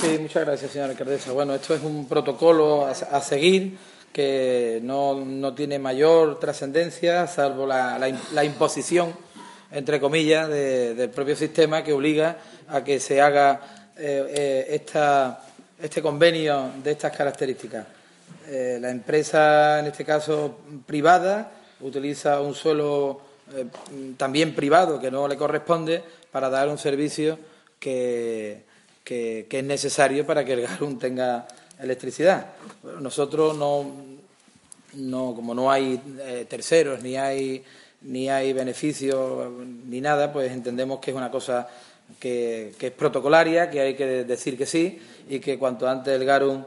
Sí, muchas gracias, señora alcaldesa. Bueno, esto es un protocolo a, seguir que no, no, tiene mayor trascendencia, salvo la, la, imposición, entre comillas, de, del propio sistema que obliga a que se haga eh, eh, esta, este convenio de estas características. Eh, la empresa, en este caso privada, utiliza un suelo también privado que no le corresponde para dar un servicio que que, es necesario para que el Garum tenga electricidad. Nosotros no, no como no hay eh, terceros ni hay ni hay beneficios ni nada, pues entendemos que es una cosa que, que, es protocolaria, que hay que decir que sí y que cuanto antes el Garum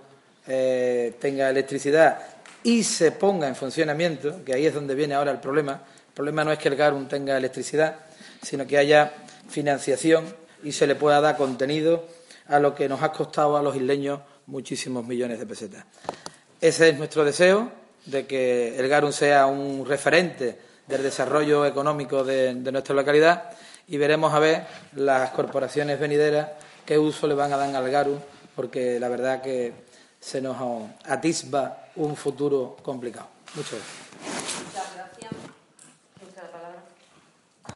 eh, tenga electricidad y se ponga en funcionamiento, que ahí es donde viene ahora el problema. El problema no es que el Garum tenga electricidad, sino que haya financiación y se le pueda dar contenido a lo que nos ha costado a los isleños muchísimos millones de pesetas. Ese es nuestro deseo, de que el Garum sea un referente del desarrollo económico de, nuestra localidad y veremos a ver las corporaciones venideras qué uso le van a dar al Garum, porque la verdad que se nos atisba un futuro complicado. Muchas gracias.